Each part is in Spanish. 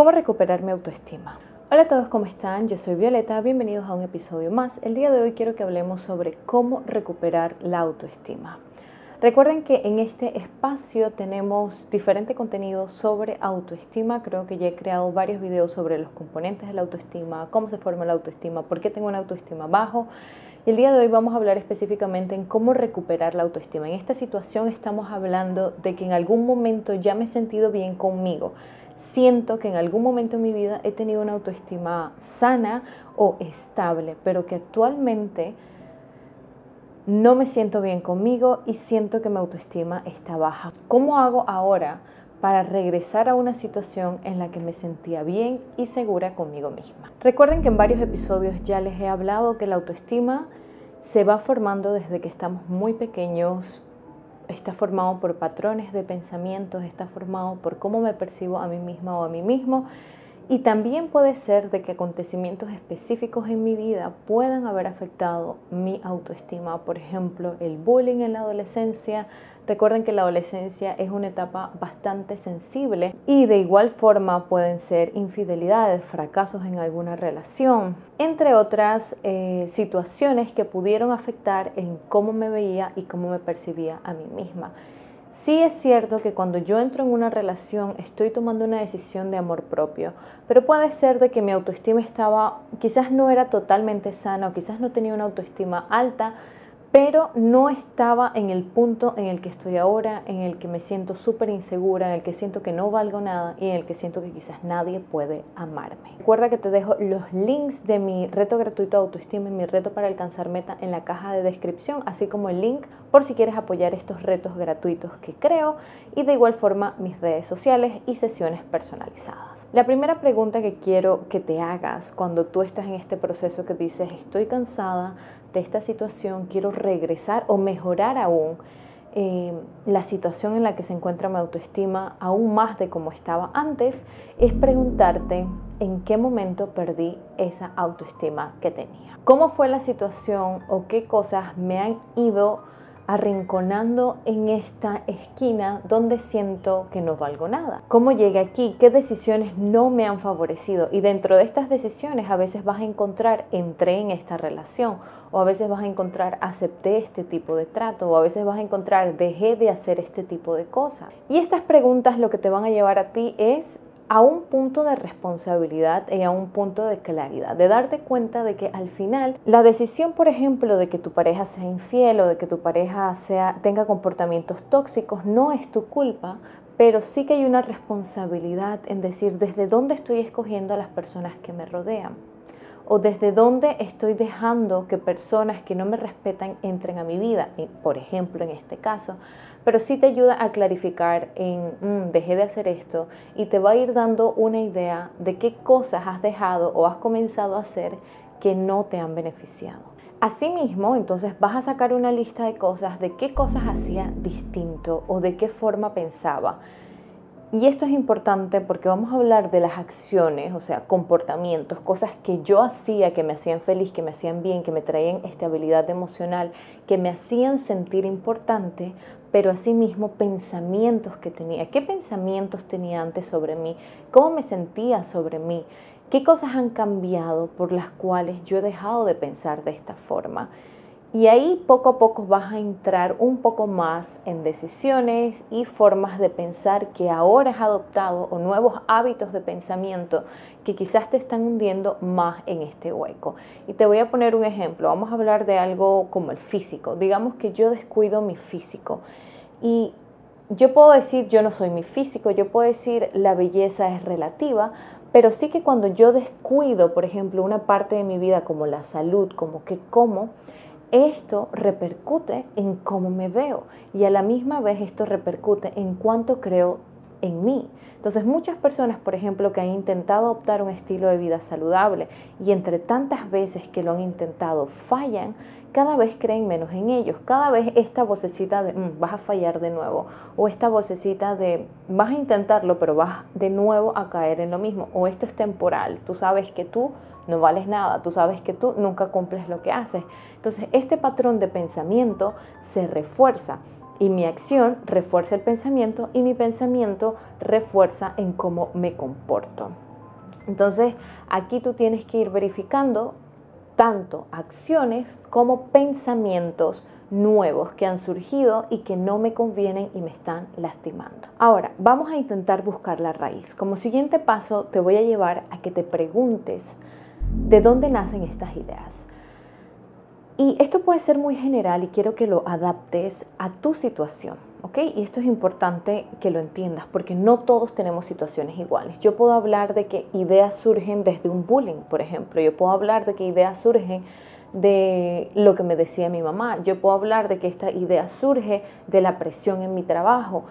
¿Cómo recuperar mi autoestima? Hola a todos, ¿cómo están? Yo soy Violeta, bienvenidos a un episodio más. El día de hoy quiero que hablemos sobre cómo recuperar la autoestima. Recuerden que en este espacio tenemos diferente contenido sobre autoestima. Creo que ya he creado varios videos sobre los componentes de la autoestima, cómo se forma la autoestima, por qué tengo una autoestima bajo. Y el día de hoy vamos a hablar específicamente en cómo recuperar la autoestima. En esta situación estamos hablando de que en algún momento ya me he sentido bien conmigo. Siento que en algún momento en mi vida he tenido una autoestima sana o estable, pero que actualmente no me siento bien conmigo y siento que mi autoestima está baja. ¿Cómo hago ahora para regresar a una situación en la que me sentía bien y segura conmigo misma? Recuerden que en varios episodios ya les he hablado que la autoestima se va formando desde que estamos muy pequeños, está formado por patrones de pensamientos, está formado por cómo me percibo a mí misma o a mí mismo y también puede ser de que acontecimientos específicos en mi vida puedan haber afectado mi autoestima. Por ejemplo, el bullying en la adolescencia. Recuerden que la adolescencia es una etapa bastante sensible y de igual forma pueden ser infidelidades, fracasos en alguna relación, entre otras eh, situaciones que pudieron afectar en cómo me veía y cómo me percibía a mí misma. Sí es cierto que cuando yo entro en una relación estoy tomando una decisión de amor propio, pero puede ser de que mi autoestima estaba, quizás no era totalmente sana o quizás no tenía una autoestima alta, pero no estaba en el punto en el que estoy ahora, en el que me siento súper insegura, en el que siento que no valgo nada y en el que siento que quizás nadie puede amarme. Recuerda que te dejo los links de mi reto gratuito de autoestima y mi reto para alcanzar meta en la caja de descripción, así como el link por si quieres apoyar estos retos gratuitos que creo y de igual forma mis redes sociales y sesiones personalizadas. La primera pregunta que quiero que te hagas cuando tú estás en este proceso que dices estoy cansada, de esta situación, quiero regresar o mejorar aún eh, la situación en la que se encuentra mi autoestima aún más de como estaba antes, es preguntarte en qué momento perdí esa autoestima que tenía. ¿Cómo fue la situación o qué cosas me han ido arrinconando en esta esquina donde siento que no valgo nada. ¿Cómo llegué aquí? ¿Qué decisiones no me han favorecido? Y dentro de estas decisiones a veces vas a encontrar entré en esta relación o a veces vas a encontrar acepté este tipo de trato o a veces vas a encontrar dejé de hacer este tipo de cosas. Y estas preguntas lo que te van a llevar a ti es a un punto de responsabilidad y a un punto de claridad, de darte cuenta de que al final la decisión, por ejemplo, de que tu pareja sea infiel o de que tu pareja sea, tenga comportamientos tóxicos no es tu culpa, pero sí que hay una responsabilidad en decir desde dónde estoy escogiendo a las personas que me rodean o desde dónde estoy dejando que personas que no me respetan entren a mi vida, por ejemplo en este caso, pero sí te ayuda a clarificar en, mm, dejé de hacer esto y te va a ir dando una idea de qué cosas has dejado o has comenzado a hacer que no te han beneficiado. Asimismo, entonces vas a sacar una lista de cosas, de qué cosas hacía distinto o de qué forma pensaba y esto es importante porque vamos a hablar de las acciones, o sea, comportamientos, cosas que yo hacía que me hacían feliz, que me hacían bien, que me traían estabilidad emocional, que me hacían sentir importante, pero asimismo pensamientos que tenía. ¿Qué pensamientos tenía antes sobre mí? ¿Cómo me sentía sobre mí? ¿Qué cosas han cambiado por las cuales yo he dejado de pensar de esta forma? Y ahí poco a poco vas a entrar un poco más en decisiones y formas de pensar que ahora has adoptado o nuevos hábitos de pensamiento que quizás te están hundiendo más en este hueco. Y te voy a poner un ejemplo. Vamos a hablar de algo como el físico. Digamos que yo descuido mi físico y yo puedo decir yo no soy mi físico, yo puedo decir la belleza es relativa, pero sí que cuando yo descuido, por ejemplo, una parte de mi vida como la salud, como que como, esto repercute en cómo me veo y a la misma vez esto repercute en cuánto creo en mí. Entonces muchas personas, por ejemplo, que han intentado adoptar un estilo de vida saludable y entre tantas veces que lo han intentado fallan, cada vez creen menos en ellos, cada vez esta vocecita de mm, vas a fallar de nuevo o esta vocecita de vas a intentarlo pero vas de nuevo a caer en lo mismo o esto es temporal, tú sabes que tú no vales nada, tú sabes que tú nunca cumples lo que haces. Entonces este patrón de pensamiento se refuerza y mi acción refuerza el pensamiento y mi pensamiento refuerza en cómo me comporto. Entonces, aquí tú tienes que ir verificando tanto acciones como pensamientos nuevos que han surgido y que no me convienen y me están lastimando. Ahora, vamos a intentar buscar la raíz. Como siguiente paso, te voy a llevar a que te preguntes de dónde nacen estas ideas. Y esto puede ser muy general y quiero que lo adaptes a tu situación. ¿ok? Y esto es importante que lo entiendas porque no todos tenemos situaciones iguales. Yo puedo hablar de que ideas surgen desde un bullying, por ejemplo. Yo puedo hablar de que ideas surgen de lo que me decía mi mamá. Yo puedo hablar de que esta idea surge de la presión en mi trabajo,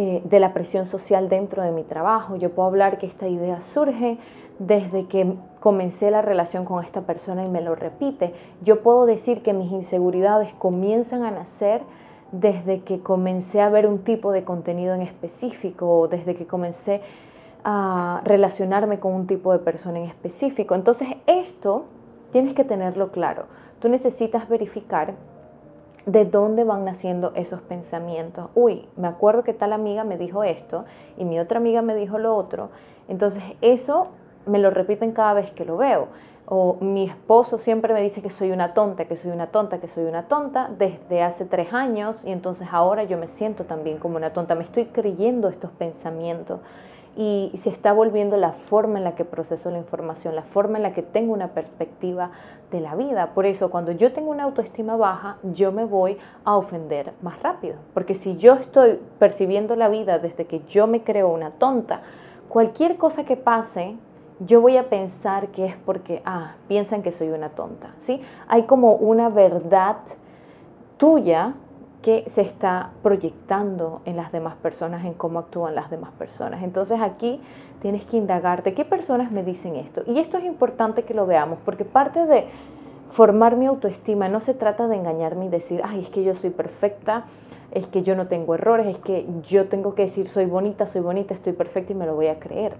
eh, de la presión social dentro de mi trabajo. Yo puedo hablar que esta idea surge desde que comencé la relación con esta persona y me lo repite. Yo puedo decir que mis inseguridades comienzan a nacer desde que comencé a ver un tipo de contenido en específico o desde que comencé a relacionarme con un tipo de persona en específico. Entonces esto tienes que tenerlo claro. Tú necesitas verificar de dónde van naciendo esos pensamientos. Uy, me acuerdo que tal amiga me dijo esto y mi otra amiga me dijo lo otro. Entonces eso me lo repiten cada vez que lo veo o mi esposo siempre me dice que soy una tonta, que soy una tonta, que soy una tonta desde hace tres años y entonces ahora yo me siento también como una tonta, me estoy creyendo estos pensamientos y se está volviendo la forma en la que proceso la información, la forma en la que tengo una perspectiva de la vida. Por eso cuando yo tengo una autoestima baja, yo me voy a ofender más rápido, porque si yo estoy percibiendo la vida desde que yo me creo una tonta, cualquier cosa que pase yo voy a pensar que es porque, ah, piensan que soy una tonta, ¿sí? Hay como una verdad tuya que se está proyectando en las demás personas, en cómo actúan las demás personas. Entonces aquí tienes que indagarte qué personas me dicen esto. Y esto es importante que lo veamos, porque parte de formar mi autoestima no se trata de engañarme y decir, ay, es que yo soy perfecta, es que yo no tengo errores, es que yo tengo que decir, soy bonita, soy bonita, estoy perfecta y me lo voy a creer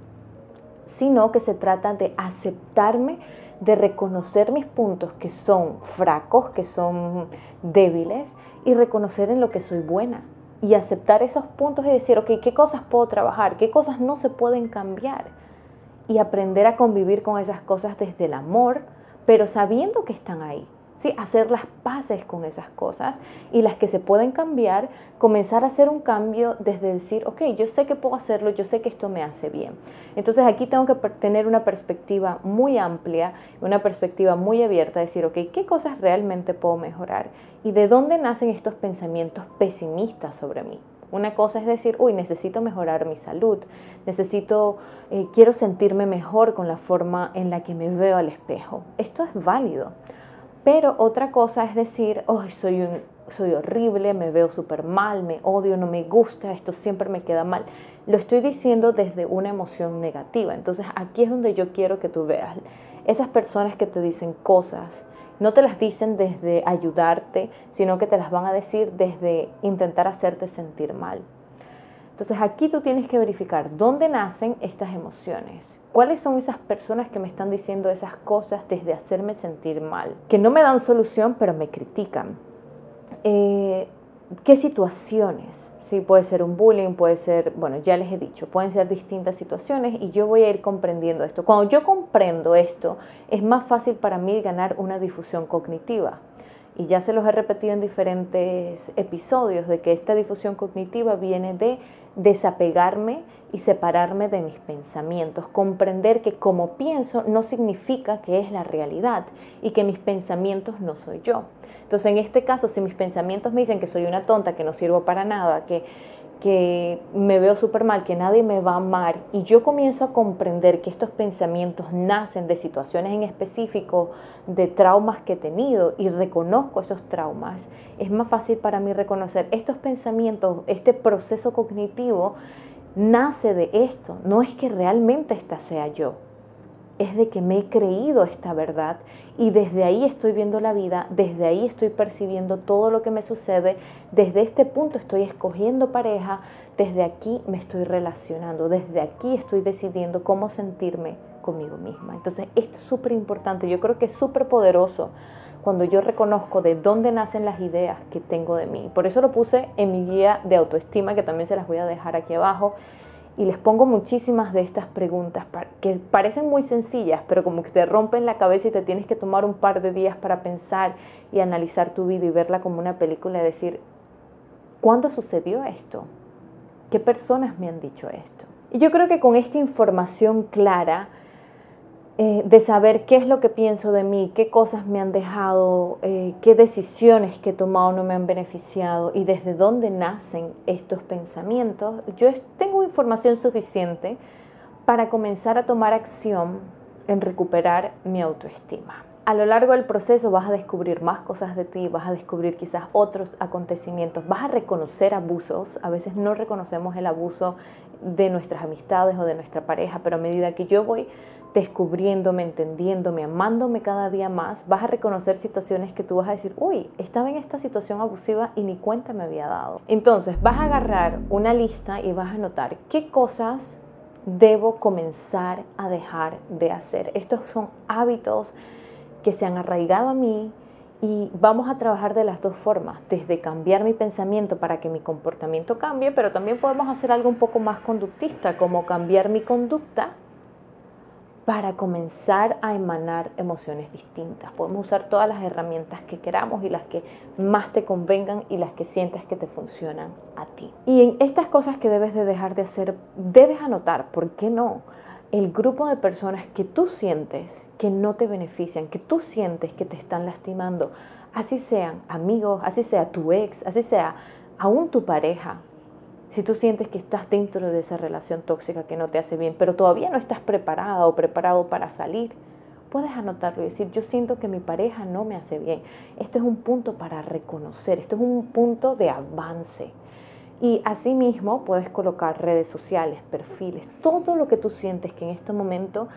sino que se trata de aceptarme, de reconocer mis puntos que son fracos, que son débiles, y reconocer en lo que soy buena. Y aceptar esos puntos y decir, ok, ¿qué cosas puedo trabajar? ¿Qué cosas no se pueden cambiar? Y aprender a convivir con esas cosas desde el amor, pero sabiendo que están ahí ¿sí? hacer las paces con esas cosas y las que se pueden cambiar, comenzar a hacer un cambio desde decir, ok, yo sé que puedo hacerlo, yo sé que esto me hace bien. Entonces aquí tengo que tener una perspectiva muy amplia, una perspectiva muy abierta, decir, ok, ¿qué cosas realmente puedo mejorar? ¿Y de dónde nacen estos pensamientos pesimistas sobre mí? Una cosa es decir, uy, necesito mejorar mi salud, necesito, eh, quiero sentirme mejor con la forma en la que me veo al espejo. Esto es válido. Pero otra cosa es decir, oh, soy, un, soy horrible, me veo súper mal, me odio, no me gusta, esto siempre me queda mal. Lo estoy diciendo desde una emoción negativa. Entonces aquí es donde yo quiero que tú veas. Esas personas que te dicen cosas, no te las dicen desde ayudarte, sino que te las van a decir desde intentar hacerte sentir mal. Entonces aquí tú tienes que verificar dónde nacen estas emociones. ¿Cuáles son esas personas que me están diciendo esas cosas desde hacerme sentir mal? Que no me dan solución, pero me critican. Eh, ¿Qué situaciones? Sí, puede ser un bullying, puede ser, bueno, ya les he dicho, pueden ser distintas situaciones y yo voy a ir comprendiendo esto. Cuando yo comprendo esto, es más fácil para mí ganar una difusión cognitiva. Y ya se los he repetido en diferentes episodios de que esta difusión cognitiva viene de desapegarme y separarme de mis pensamientos, comprender que como pienso no significa que es la realidad y que mis pensamientos no soy yo. Entonces, en este caso, si mis pensamientos me dicen que soy una tonta, que no sirvo para nada, que que me veo súper mal, que nadie me va a amar, y yo comienzo a comprender que estos pensamientos nacen de situaciones en específico, de traumas que he tenido, y reconozco esos traumas, es más fácil para mí reconocer estos pensamientos, este proceso cognitivo nace de esto, no es que realmente esta sea yo es de que me he creído esta verdad y desde ahí estoy viendo la vida, desde ahí estoy percibiendo todo lo que me sucede, desde este punto estoy escogiendo pareja, desde aquí me estoy relacionando, desde aquí estoy decidiendo cómo sentirme conmigo misma. Entonces, esto es súper importante, yo creo que es súper poderoso cuando yo reconozco de dónde nacen las ideas que tengo de mí. Por eso lo puse en mi guía de autoestima, que también se las voy a dejar aquí abajo y les pongo muchísimas de estas preguntas que parecen muy sencillas, pero como que te rompen la cabeza y te tienes que tomar un par de días para pensar y analizar tu vida y verla como una película y decir, ¿cuándo sucedió esto? ¿Qué personas me han dicho esto? Y yo creo que con esta información clara, eh, de saber qué es lo que pienso de mí, qué cosas me han dejado, eh, qué decisiones que he tomado no me han beneficiado y desde dónde nacen estos pensamientos, yo tengo información suficiente para comenzar a tomar acción en recuperar mi autoestima. A lo largo del proceso vas a descubrir más cosas de ti, vas a descubrir quizás otros acontecimientos, vas a reconocer abusos. A veces no reconocemos el abuso de nuestras amistades o de nuestra pareja, pero a medida que yo voy descubriéndome, entendiéndome, amándome cada día más, vas a reconocer situaciones que tú vas a decir, uy, estaba en esta situación abusiva y ni cuenta me había dado. Entonces vas a agarrar una lista y vas a anotar qué cosas debo comenzar a dejar de hacer. Estos son hábitos que se han arraigado a mí y vamos a trabajar de las dos formas, desde cambiar mi pensamiento para que mi comportamiento cambie, pero también podemos hacer algo un poco más conductista, como cambiar mi conducta para comenzar a emanar emociones distintas. Podemos usar todas las herramientas que queramos y las que más te convengan y las que sientas que te funcionan a ti. Y en estas cosas que debes de dejar de hacer, debes anotar, ¿por qué no? El grupo de personas que tú sientes que no te benefician, que tú sientes que te están lastimando, así sean amigos, así sea tu ex, así sea aún tu pareja, si tú sientes que estás dentro de esa relación tóxica que no te hace bien, pero todavía no estás preparada o preparado para salir, puedes anotarlo y decir, yo siento que mi pareja no me hace bien. Esto es un punto para reconocer, esto es un punto de avance. Y asimismo puedes colocar redes sociales, perfiles, todo lo que tú sientes que en este momento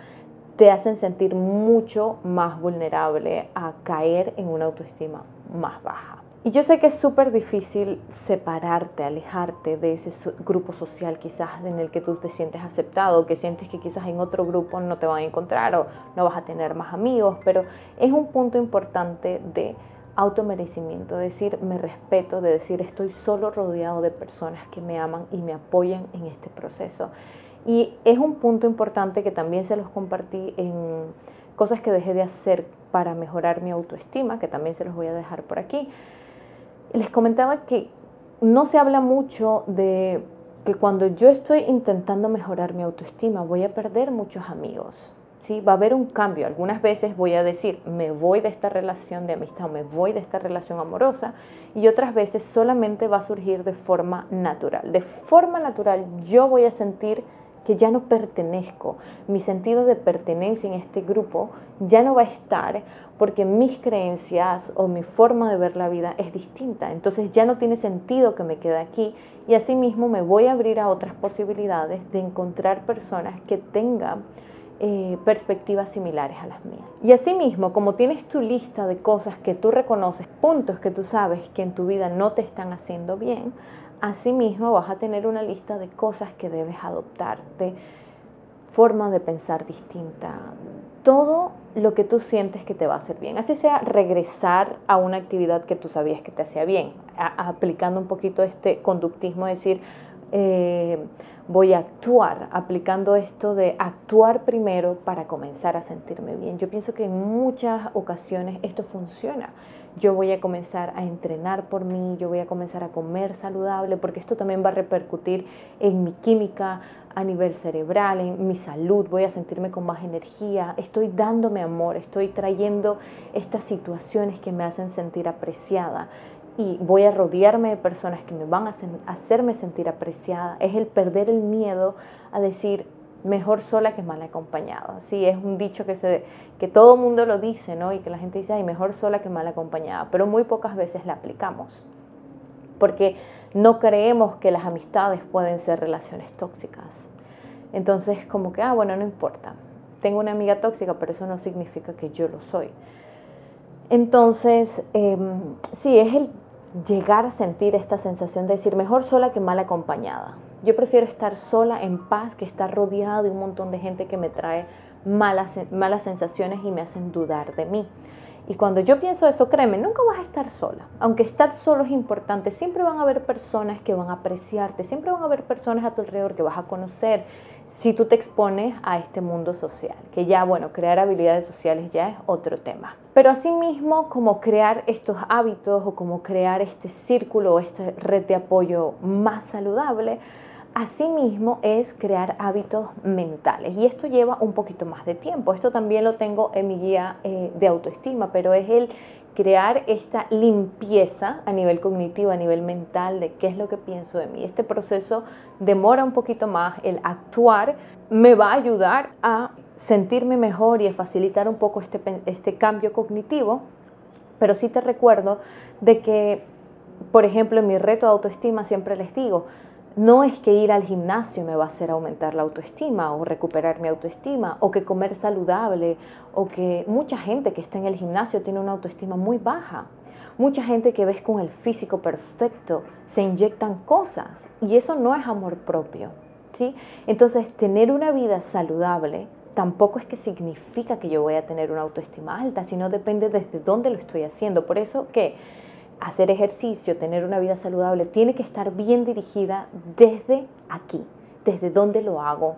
te hacen sentir mucho más vulnerable a caer en una autoestima más baja. Y yo sé que es súper difícil separarte, alejarte de ese grupo social quizás en el que tú te sientes aceptado, que sientes que quizás en otro grupo no te van a encontrar o no vas a tener más amigos, pero es un punto importante de automerecimiento, de decir me respeto, de decir estoy solo rodeado de personas que me aman y me apoyan en este proceso. Y es un punto importante que también se los compartí en cosas que dejé de hacer para mejorar mi autoestima, que también se los voy a dejar por aquí les comentaba que no se habla mucho de que cuando yo estoy intentando mejorar mi autoestima voy a perder muchos amigos. ¿sí? Va a haber un cambio. Algunas veces voy a decir, me voy de esta relación de amistad o me voy de esta relación amorosa y otras veces solamente va a surgir de forma natural. De forma natural yo voy a sentir ya no pertenezco, mi sentido de pertenencia en este grupo ya no va a estar porque mis creencias o mi forma de ver la vida es distinta. Entonces ya no tiene sentido que me quede aquí y asimismo me voy a abrir a otras posibilidades de encontrar personas que tengan eh, perspectivas similares a las mías. Y asimismo, como tienes tu lista de cosas que tú reconoces, puntos que tú sabes que en tu vida no te están haciendo bien, Asimismo, vas a tener una lista de cosas que debes adoptar, de forma de pensar distinta, todo lo que tú sientes que te va a hacer bien. Así sea regresar a una actividad que tú sabías que te hacía bien, aplicando un poquito este conductismo, decir, eh, voy a actuar, aplicando esto de actuar primero para comenzar a sentirme bien. Yo pienso que en muchas ocasiones esto funciona. Yo voy a comenzar a entrenar por mí, yo voy a comenzar a comer saludable, porque esto también va a repercutir en mi química a nivel cerebral, en mi salud, voy a sentirme con más energía, estoy dándome amor, estoy trayendo estas situaciones que me hacen sentir apreciada y voy a rodearme de personas que me van a hacerme sentir apreciada. Es el perder el miedo a decir mejor sola que mal acompañada. Sí, es un dicho que, se, que todo mundo lo dice, ¿no? Y que la gente dice, mejor sola que mal acompañada, pero muy pocas veces la aplicamos. Porque no creemos que las amistades pueden ser relaciones tóxicas. Entonces, como que, ah, bueno, no importa. Tengo una amiga tóxica, pero eso no significa que yo lo soy. Entonces, em, sí, es el llegar a sentir esta sensación de decir mejor sola que mal acompañada. Yo prefiero estar sola en paz que estar rodeada de un montón de gente que me trae malas, malas sensaciones y me hacen dudar de mí. Y cuando yo pienso eso, créeme, nunca vas a estar sola. Aunque estar solo es importante, siempre van a haber personas que van a apreciarte, siempre van a haber personas a tu alrededor que vas a conocer si tú te expones a este mundo social. Que ya, bueno, crear habilidades sociales ya es otro tema. Pero asimismo, como crear estos hábitos o como crear este círculo o esta red de apoyo más saludable, Asimismo es crear hábitos mentales y esto lleva un poquito más de tiempo. Esto también lo tengo en mi guía eh, de autoestima, pero es el crear esta limpieza a nivel cognitivo, a nivel mental de qué es lo que pienso de mí. Este proceso demora un poquito más, el actuar me va a ayudar a sentirme mejor y a facilitar un poco este, este cambio cognitivo, pero sí te recuerdo de que, por ejemplo, en mi reto de autoestima siempre les digo, no es que ir al gimnasio me va a hacer aumentar la autoestima o recuperar mi autoestima o que comer saludable o que mucha gente que está en el gimnasio tiene una autoestima muy baja. Mucha gente que ves con el físico perfecto se inyectan cosas y eso no es amor propio. ¿sí? Entonces, tener una vida saludable tampoco es que significa que yo voy a tener una autoestima alta, sino depende desde dónde lo estoy haciendo. Por eso que hacer ejercicio, tener una vida saludable, tiene que estar bien dirigida desde aquí, desde donde lo hago.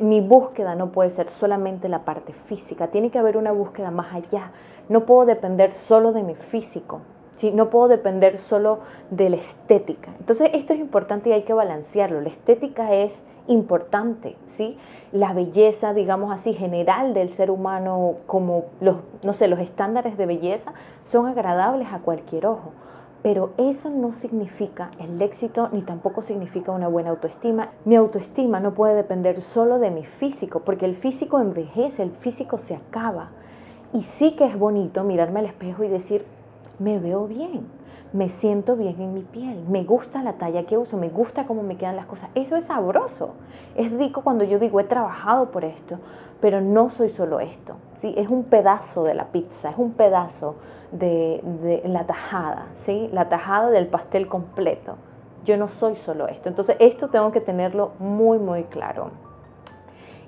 mi búsqueda no puede ser solamente la parte física, tiene que haber una búsqueda más allá. No puedo depender solo de mi físico, ¿sí? no puedo depender solo de la estética. Entonces esto es importante y hay que balancearlo. La estética es importante, ¿sí? La belleza, digamos así, general del ser humano, como los, no sé, los estándares de belleza, son agradables a cualquier ojo. Pero eso no significa el éxito ni tampoco significa una buena autoestima. Mi autoestima no puede depender solo de mi físico, porque el físico envejece, el físico se acaba. Y sí que es bonito mirarme al espejo y decir, me veo bien me siento bien en mi piel, me gusta la talla que uso, me gusta cómo me quedan las cosas. Eso es sabroso. Es rico cuando yo digo, he trabajado por esto, pero no soy solo esto. Es un pedazo de la pizza, es un pedazo de, la tajada, ¿sí? la tajada del pastel completo. Yo no soy solo esto. Entonces esto tengo que tenerlo muy, muy claro.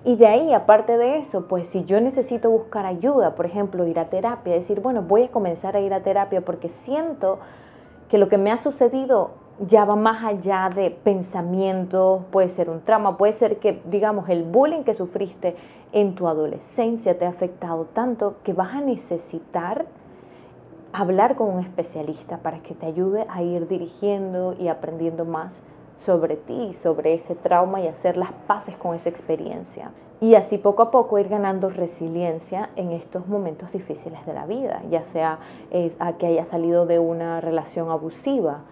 Y de ahí, aparte de eso, pues si yo necesito buscar ayuda, por ejemplo, ir a terapia, decir, bueno, voy a comenzar a ir a terapia porque siento que lo que me ha sucedido ya va más allá de pensamientos, puede ser un trauma, puede ser que, digamos, el bullying que sufriste en tu adolescencia te ha afectado tanto que vas a necesitar hablar con un especialista para que te ayude a ir dirigiendo y aprendiendo más sobre ti, sobre ese trauma y hacer las paces con esa experiencia y así poco a poco ir ganando resiliencia en estos momentos difíciles de la vida, ya sea a que haya salido de una relación abusiva.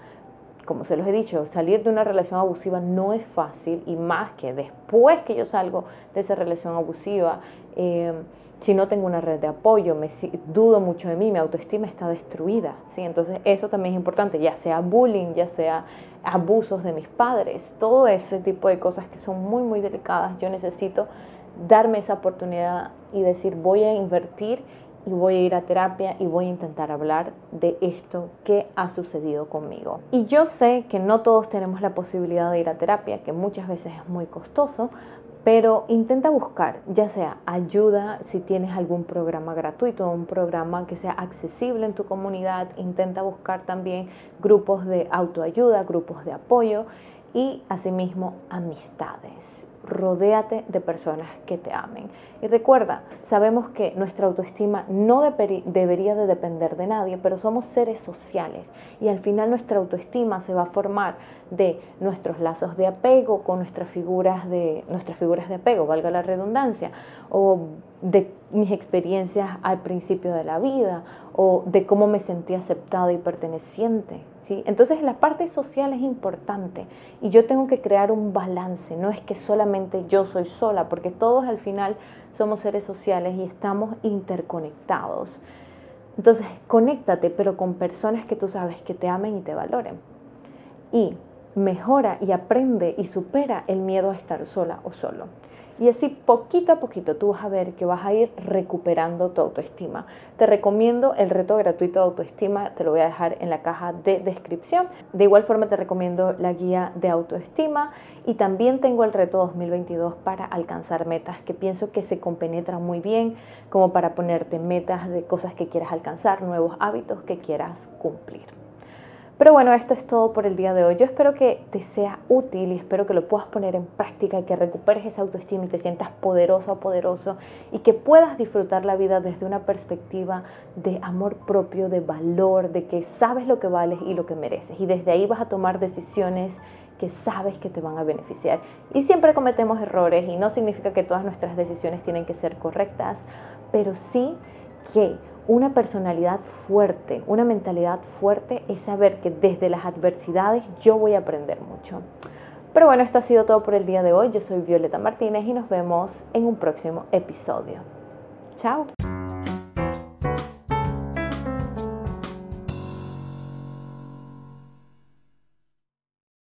Como se los he dicho, salir de una relación abusiva no es fácil y más que después que yo salgo de esa relación abusiva, em, si no tengo una red de apoyo, me dudo mucho de mí, mi autoestima está destruida. ¿sí? Entonces eso también es importante, ya sea bullying, ya sea abusos de mis padres, todo ese tipo de cosas que son muy, muy delicadas, yo necesito darme esa oportunidad y decir voy a invertir y voy a ir a terapia y voy a intentar hablar de esto que ha sucedido conmigo. Y yo sé que no todos tenemos la posibilidad de ir a terapia, que muchas veces es muy costoso, pero intenta buscar, ya sea ayuda, si tienes algún programa gratuito, un programa que sea accesible en tu comunidad, intenta buscar también grupos de autoayuda, grupos de apoyo y asimismo amistades rodéate de personas que te amen. Y recuerda, sabemos que nuestra autoestima no debería de depender de nadie, pero somos seres sociales y al final nuestra autoestima se va a formar de nuestros lazos de apego con nuestras figuras de, nuestras figuras de apego, valga la redundancia, o de mis experiencias al principio de la vida, o de cómo me sentí aceptada y perteneciente. Entonces la parte social es importante y yo tengo que crear un balance, no es que solamente yo soy sola, porque todos al final somos seres sociales y estamos interconectados. Entonces, conéctate, pero con personas que tú sabes que te amen y te valoren. Y mejora y aprende y supera el miedo a estar sola o solo. Y así poquito a poquito tú vas a ver que vas a ir recuperando tu autoestima. Te recomiendo el reto gratuito de autoestima, te lo voy a dejar en la caja de descripción. De igual forma te recomiendo la guía de autoestima y también tengo el reto 2022 para alcanzar metas que pienso que se compenetran muy bien como para ponerte metas de cosas que quieras alcanzar, nuevos hábitos que quieras cumplir. Pero bueno, esto es todo por el día de hoy. Yo espero que te sea útil y espero que lo puedas poner en práctica y que recuperes esa autoestima y te sientas poderoso o poderoso y que puedas disfrutar la vida desde una perspectiva de amor propio, de valor, de que sabes lo que vales y lo que mereces. Y desde ahí vas a tomar decisiones que sabes que te van a beneficiar. Y siempre cometemos errores y no significa que todas nuestras decisiones tienen que ser correctas, pero sí que una personalidad fuerte, una mentalidad fuerte es saber que desde las adversidades yo voy a aprender mucho. Pero bueno, esto ha sido todo por el día de hoy. Yo soy Violeta Martínez y nos vemos en un próximo episodio. Chao.